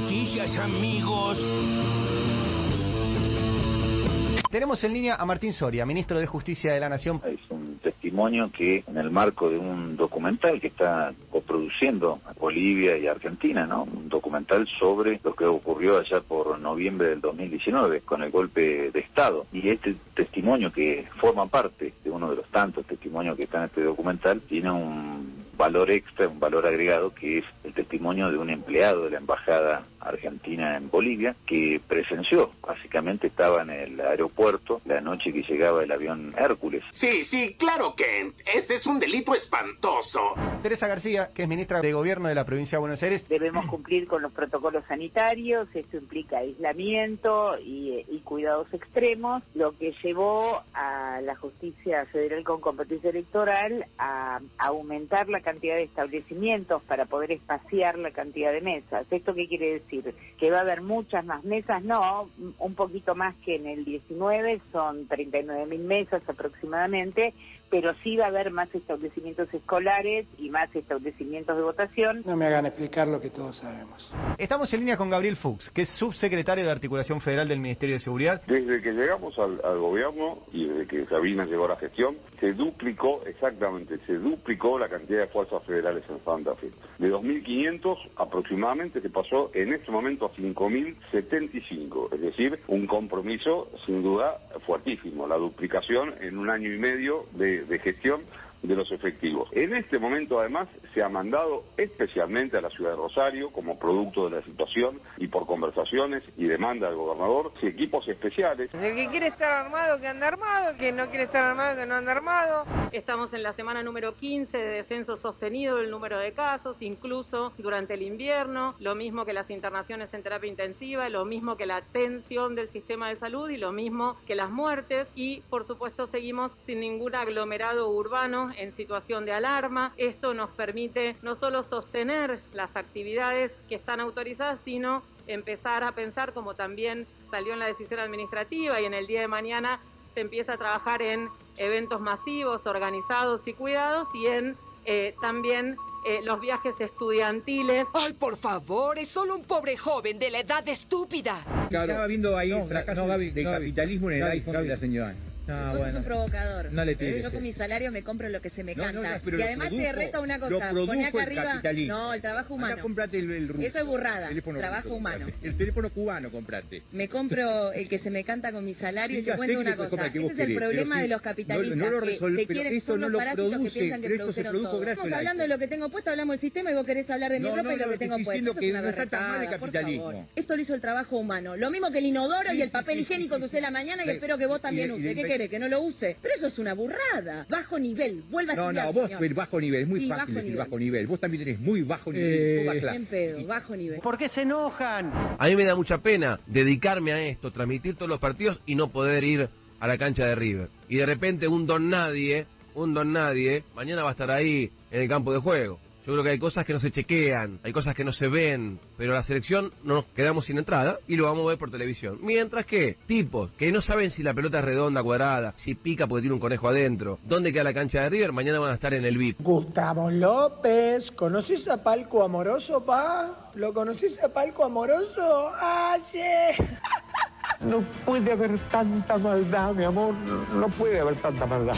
noticias, amigos. Tenemos en línea a Martín Soria, ministro de Justicia de la Nación. Es un testimonio que en el marco de un documental que está coproduciendo a Bolivia y Argentina, ¿no? Un documental sobre lo que ocurrió allá por noviembre del 2019 con el golpe de Estado. Y este testimonio que forma parte de uno de los tantos testimonios que está en este documental tiene un valor extra, un valor agregado que es el testimonio de un empleado de la embajada argentina en Bolivia que presenció, básicamente estaba en el aeropuerto la noche que llegaba el avión Hércules. Sí, sí, claro que este es un delito espantoso. Teresa García, que es ministra de Gobierno de la provincia de Buenos Aires. Debemos cumplir con los protocolos sanitarios, esto implica aislamiento y, y cuidados extremos, lo que llevó a la justicia federal con competencia electoral a aumentar la cantidad de establecimientos para poder espaciar la cantidad de mesas. ¿Esto qué quiere decir? ¿Que va a haber muchas más mesas? No, un poquito más que en el 19, son 39 mil mesas aproximadamente, pero sí va a haber más establecimientos escolares y más establecimientos de votación. No me hagan explicar lo que todos sabemos. Estamos en línea con Gabriel Fuchs, que es subsecretario de Articulación Federal del Ministerio de Seguridad. Desde que llegamos al, al gobierno y desde que Sabina llegó a la gestión, se duplicó, exactamente, se duplicó la cantidad de fuerzas federales en Santa. De 2.500 aproximadamente se pasó en este momento a 5.075, es decir, un compromiso sin duda fuertísimo, la duplicación en un año y medio de gestión de los efectivos. En este momento, además, se ha mandado especialmente a la ciudad de Rosario, como producto de la situación y por conversaciones y demanda del gobernador, equipos especiales. El que quiere estar armado, que anda armado, el que no quiere estar armado, que no anda armado. Estamos en la semana número 15 de descenso sostenido del número de casos, incluso durante el invierno, lo mismo que las internaciones en terapia intensiva, lo mismo que la tensión del sistema de salud y lo mismo que las muertes y, por supuesto, seguimos sin ningún aglomerado urbano en situación de alarma. Esto nos permite no solo sostener las actividades que están autorizadas, sino empezar a pensar, como también salió en la decisión administrativa y en el día de mañana se empieza a trabajar en eventos masivos, organizados y cuidados y en eh, también eh, los viajes estudiantiles. ¡Ay, por favor! Es solo un pobre joven de la edad estúpida. Estaba viendo ahí un fracaso de capitalismo en el iPhone de la señora. No, Vos sos un provocador. No le tires. Yo con mi salario me compro lo que se me No, canta. no, y además te reto una cosa. Poné acá el arriba. No, el trabajo humano. Comprate el, el ruso. Eso es burrada. Teléfono Trabajo ruso, humano. El teléfono cubano comprate. Me compro el que se me canta con mi salario y te cuento una cosa. Ese es el problema de los capitalistas no lo que, quieren, eso no los lo parásitos produce, que piensan que pero esto se produjeron produjo todo. gracias Estamos hablando de lo que tengo puesto, hablamos del sistema y vos querés hablar de mi ropa y lo que te tengo puesto. que no está tan mal el capitalismo. favor. Esto lo hizo el trabajo humano. Lo mismo que el inodoro y el papel higiénico que usé la mañana y espero que vos también Y- ¿Que no lo use? Pero eso es una burrada. Bajo nivel. Vuelva a No, estudiar, no, vos, señor. pero bajo nivel, es muy Sí, fácil bajo decir nivel. bajo nivel. Vos también tenés muy bajo nivel. Eh. Bien pedo, bajo nivel. ¿Por qué se enojan? A mí me da mucha pena dedicarme a esto, transmitir todos los partidos y no poder ir a la cancha de River. Y de repente un don nadie, un don nadie, mañana va a estar ahí en el campo de juego. Yo creo que hay cosas que no se chequean, hay cosas que no se ven, pero la selección nos quedamos sin entrada y lo vamos a ver por televisión. Mientras que tipos que no saben si la pelota es redonda, cuadrada, si pica porque tiene un conejo adentro, dónde queda la cancha de River, mañana van a estar en el VIP. Gustavo López, ¿conoces a Palco Amoroso, pa? ¿Lo conoces a Palco Amoroso? ¡Ayer! No puede haber tanta maldad, mi amor. No puede haber tanta maldad.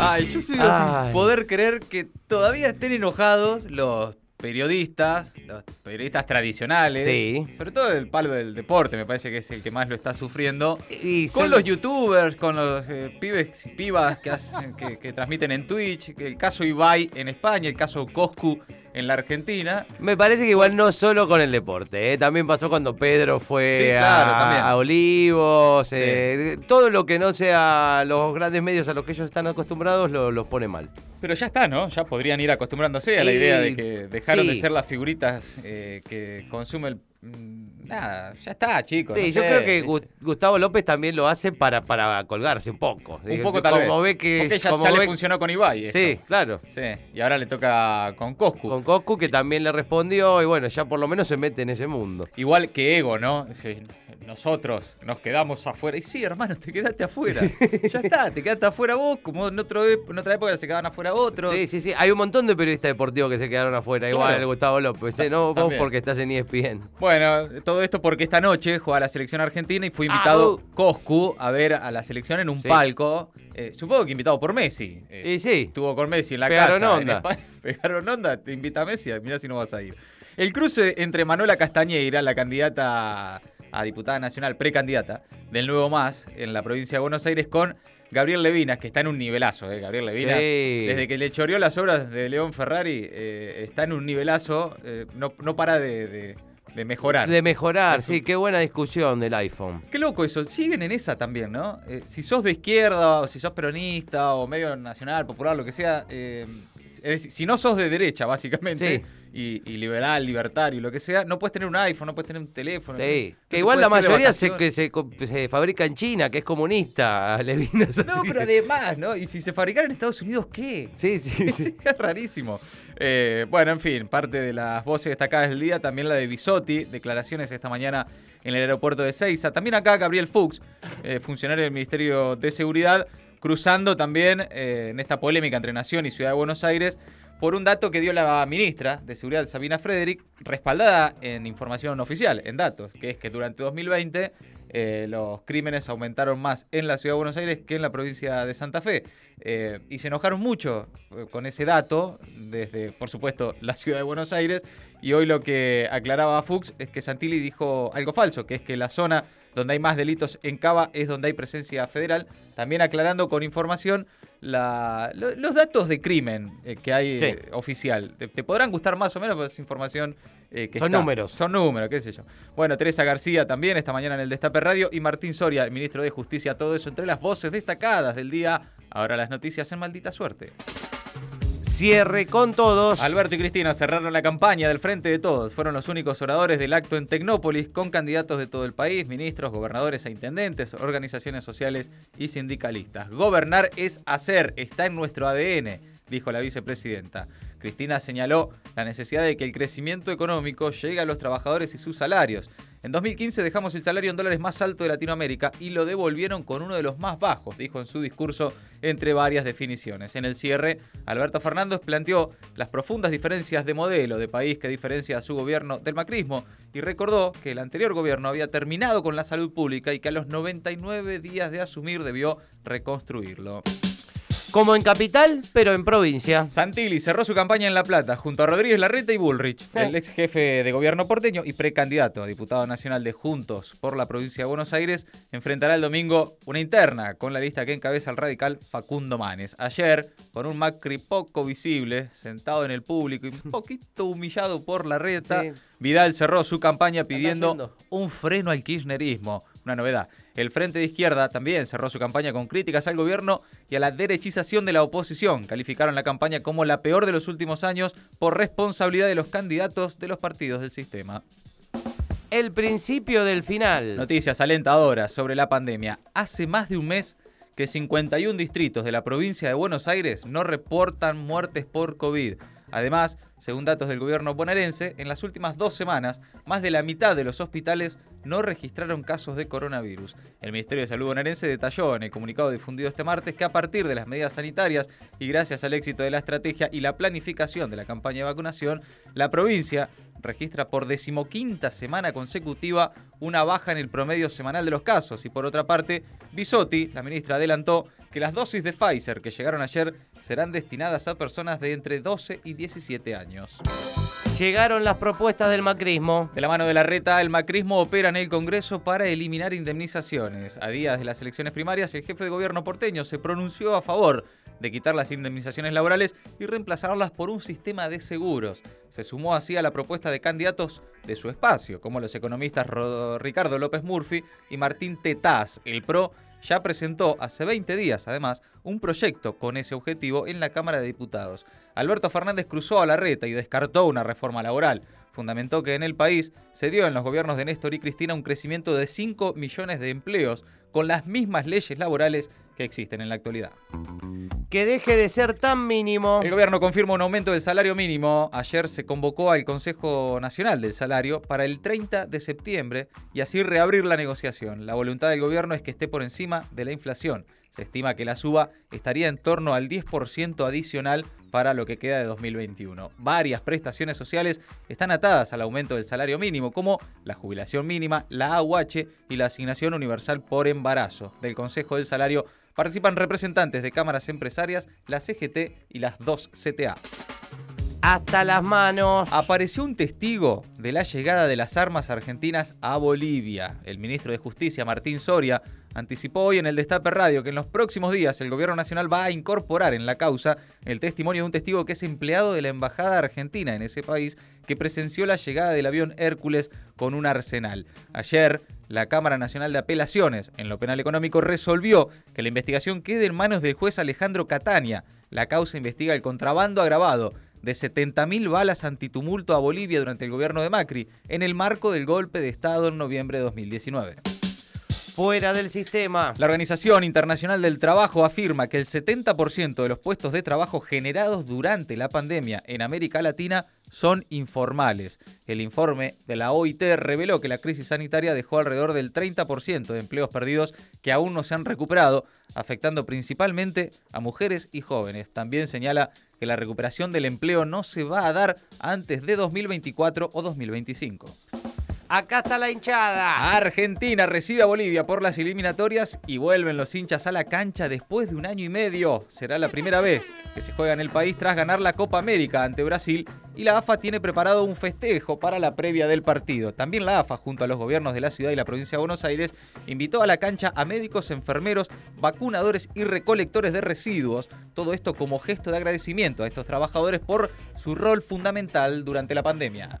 Ay, yo sigo Ay. sin poder creer que todavía estén enojados los periodistas, los periodistas tradicionales, Sí. sobre todo el palo del deporte, me parece que es el que más lo está sufriendo, Y con son- los youtubers, con los eh, pibes y pibas que, hacen- que, que transmiten en Twitch, el caso Ibai en España, el caso Coscu en la Argentina. Me parece que igual no solo con el deporte, ¿eh? también pasó cuando Pedro fue Sí, claro, a, a Olivos, eh, todo lo que no sea los grandes medios a los que ellos están acostumbrados lo- los pone mal. Pero ya está, ¿no? Ya podrían ir acostumbrándose a la Y- idea de que dejaron sí. de ser las figuritas eh, que consume el... mm, Nada, ya está, chicos. Sí, no yo sé, creo que Gustavo López también lo hace para, para colgarse un poco. Un poco tal como vez. Ve que, Porque ya, como ya le funcionó con Ibai. esto. Sí, claro. Sí, y ahora le toca con Coscu. Con Coscu que también le respondió y bueno, ya por lo menos se mete en ese mundo. Igual que Ego, ¿no? Sí, nosotros nos quedamos afuera. Y sí, hermano, te quedaste afuera. ya está, te quedaste afuera vos, como en, otro, en otra época se quedaban afuera otros. Sí, sí, sí. Hay un montón de periodistas deportivos que se quedaron afuera. Igual Claro. el Gustavo López. ¿eh? No vos porque estás en ESPN. Bueno, todo esto porque esta noche juega la selección argentina y fue invitado Ah, Coscu a ver a la selección en un Sí. palco. Eh, supongo que invitado por Messi. Eh, Y sí. Estuvo con Messi en la Pegaron casa. en onda. España. Pegaron onda, te invita a Messi, mirá si no vas a ir. El cruce entre Manuela Castañeira, la candidata a diputada nacional, precandidata del Nuevo Más en la provincia de Buenos Aires, con Gabriel Levinas, que está en un nivelazo, ¿eh? Gabriel Levinas. Sí. Desde que le choreó las obras de León Ferrari, eh, está en un nivelazo, eh, no, no para de, de- de mejorar. De mejorar, sí. Qué buena discusión del iPhone. Qué loco eso, siguen en esa también, ¿no? Eh, si sos de izquierda o si sos peronista o medio nacional, popular, lo que sea, es decir, si no sos de derecha, básicamente, y, y liberal, libertario, lo que sea, no puedes tener un iPhone, no puedes tener un teléfono. Sí. no Que igual la mayoría se, que se, se fabrica en China, que es comunista, Levinas. No, así pero además, ¿no? Y si se fabricara en Estados Unidos, ¿qué? Sí, sí, sí. es rarísimo. Eh, bueno, en fin, parte de las voces destacadas del día, también la de Bisotti, declaraciones esta mañana en el aeropuerto de Seiza. También acá Gabriel Fuchs, eh, funcionario del Ministerio de Seguridad, cruzando también eh, en esta polémica entre Nación y Ciudad de Buenos Aires por un dato que dio la ministra de Seguridad, Sabina Frederick, respaldada en información oficial, en datos, que es que durante 2020 eh, los crímenes aumentaron más en la Ciudad de Buenos Aires que en la provincia de Santa Fe. Eh, y se enojaron mucho con ese dato, desde, por supuesto, la Ciudad de Buenos Aires. Y hoy lo que aclaraba Fuchs es que Santilli dijo algo falso, que es que la zona donde hay más delitos en Cava es donde hay presencia federal. También aclarando con información la- lo- los datos de crimen eh, que hay Sí. eh, oficial. Te, te podrán gustar más o menos, pero es información eh, que Son está. números. Son números, qué sé yo. Bueno, Teresa García también esta mañana en el Destape Radio y Martín Soria, el ministro de Justicia. Todo eso entre las voces destacadas del día. Ahora las noticias en maldita suerte. Cierre con todos. Alberto y Cristina cerraron la campaña del Frente de Todos. Fueron los únicos oradores del acto en Tecnópolis con candidatos de todo el país, ministros, gobernadores e intendentes, organizaciones sociales y sindicalistas. Gobernar es hacer, está en nuestro ADN, dijo la vicepresidenta. Cristina señaló la necesidad de que el crecimiento económico llegue a los trabajadores y sus salarios. En 2015 dejamos el salario en dólares más alto de Latinoamérica y lo devolvieron con uno de los más bajos, dijo en su discurso entre varias definiciones. En el cierre, Alberto Fernández planteó las profundas diferencias de modelo de país que diferencia a su gobierno del macrismo y recordó que el anterior gobierno había terminado con la salud pública y que a los 99 días de asumir debió reconstruirlo. Como en capital, pero en provincia. Santilli cerró su campaña en La Plata junto a Rodríguez Larreta y Bullrich, el ex jefe de gobierno porteño y precandidato a diputado nacional de Juntos por la provincia de Buenos Aires, enfrentará el domingo una interna con la lista que encabeza el radical Facundo Manes. Ayer, con un Macri poco visible, sentado en el público y un poquito humillado por Larreta, Sí. Vidal cerró su campaña pidiendo un freno al kirchnerismo. Una novedad. El Frente de Izquierda también cerró su campaña con críticas al gobierno y a la derechización de la oposición. Calificaron la campaña como la peor de los últimos años por responsabilidad de los candidatos de los partidos del sistema. El principio del final. Noticias alentadoras sobre la pandemia. Hace más de un mes que 51 distritos de la provincia de Buenos Aires no reportan muertes por COVID. Además, según datos del gobierno bonaerense, en las últimas dos semanas, más de la mitad de los hospitales no registraron casos de coronavirus. El Ministerio de Salud bonaerense detalló en el comunicado difundido este martes que a partir de las medidas sanitarias y gracias al éxito de la estrategia y la planificación de la campaña de vacunación, la provincia registra por decimoquinta semana consecutiva una baja en el promedio semanal de los casos. Y por otra parte, Bisotti, la ministra, adelantó que las dosis de Pfizer que llegaron ayer serán destinadas a personas de entre 12 y 17 años. Llegaron las propuestas del macrismo. De la mano de la reta, el macrismo opera en el Congreso para eliminar indemnizaciones. A días de las elecciones primarias, el jefe de gobierno porteño se pronunció a favor de quitar las indemnizaciones laborales y reemplazarlas por un sistema de seguros. Se sumó así a la propuesta de candidatos de su espacio, como los economistas Ricardo López Murphy y Martín Tetaz. El PRO ya presentó hace 20 días, además, un proyecto con ese objetivo en la Cámara de Diputados. Alberto Fernández cruzó a la reta y descartó una reforma laboral. Fundamentó que en el país se dio en los gobiernos de Néstor y Cristina un crecimiento de 5 millones de empleos con las mismas leyes laborales que existen en la actualidad. Que deje de ser tan mínimo. El gobierno confirma un aumento del salario mínimo. Ayer se convocó al Consejo Nacional del Salario para el 30 de septiembre y así reabrir la negociación. La voluntad del gobierno es que esté por encima de la inflación. Se estima que la suba estaría en torno al 10% adicional para lo que queda de 2021. Varias prestaciones sociales están atadas al aumento del salario mínimo, como la jubilación mínima, la AUH y la asignación universal por embarazo. Del Consejo del Salario participan representantes de cámaras empresarias, la CGT y las dos CTA. Hasta las manos. Apareció un testigo de la llegada de las armas argentinas a Bolivia. El ministro de Justicia, Martín Soria, anticipó hoy en el Destape Radio que en los próximos días el gobierno nacional va a incorporar en la causa el testimonio de un testigo que es empleado de la Embajada Argentina en ese país que presenció la llegada del avión Hércules con un arsenal. Ayer, la Cámara Nacional de Apelaciones en lo penal económico resolvió que la investigación quede en manos del juez Alejandro Catania. La causa investiga el contrabando agravado de 70.000 balas antitumulto a Bolivia durante el gobierno de Macri en el marco del golpe de Estado en noviembre de 2019 fuera del sistema. La Organización Internacional del Trabajo afirma que el 70% de los puestos de trabajo generados durante la pandemia en América Latina son informales. El informe de la OIT reveló que la crisis sanitaria dejó alrededor del 30% de empleos perdidos que aún no se han recuperado, afectando principalmente a mujeres y jóvenes. También señala que la recuperación del empleo no se va a dar antes de 2024 o 2025. Acá está la hinchada. Argentina recibe a Bolivia por las eliminatorias y vuelven los hinchas a la cancha después de un año y medio. Será la primera vez que se juega en el país tras ganar la Copa América ante Brasil y la AFA tiene preparado un festejo para la previa del partido. También la AFA, junto a los gobiernos de la ciudad y la provincia de Buenos Aires, invitó a la cancha a médicos, enfermeros, vacunadores y recolectores de residuos. Todo esto como gesto de agradecimiento a estos trabajadores por su rol fundamental durante la pandemia.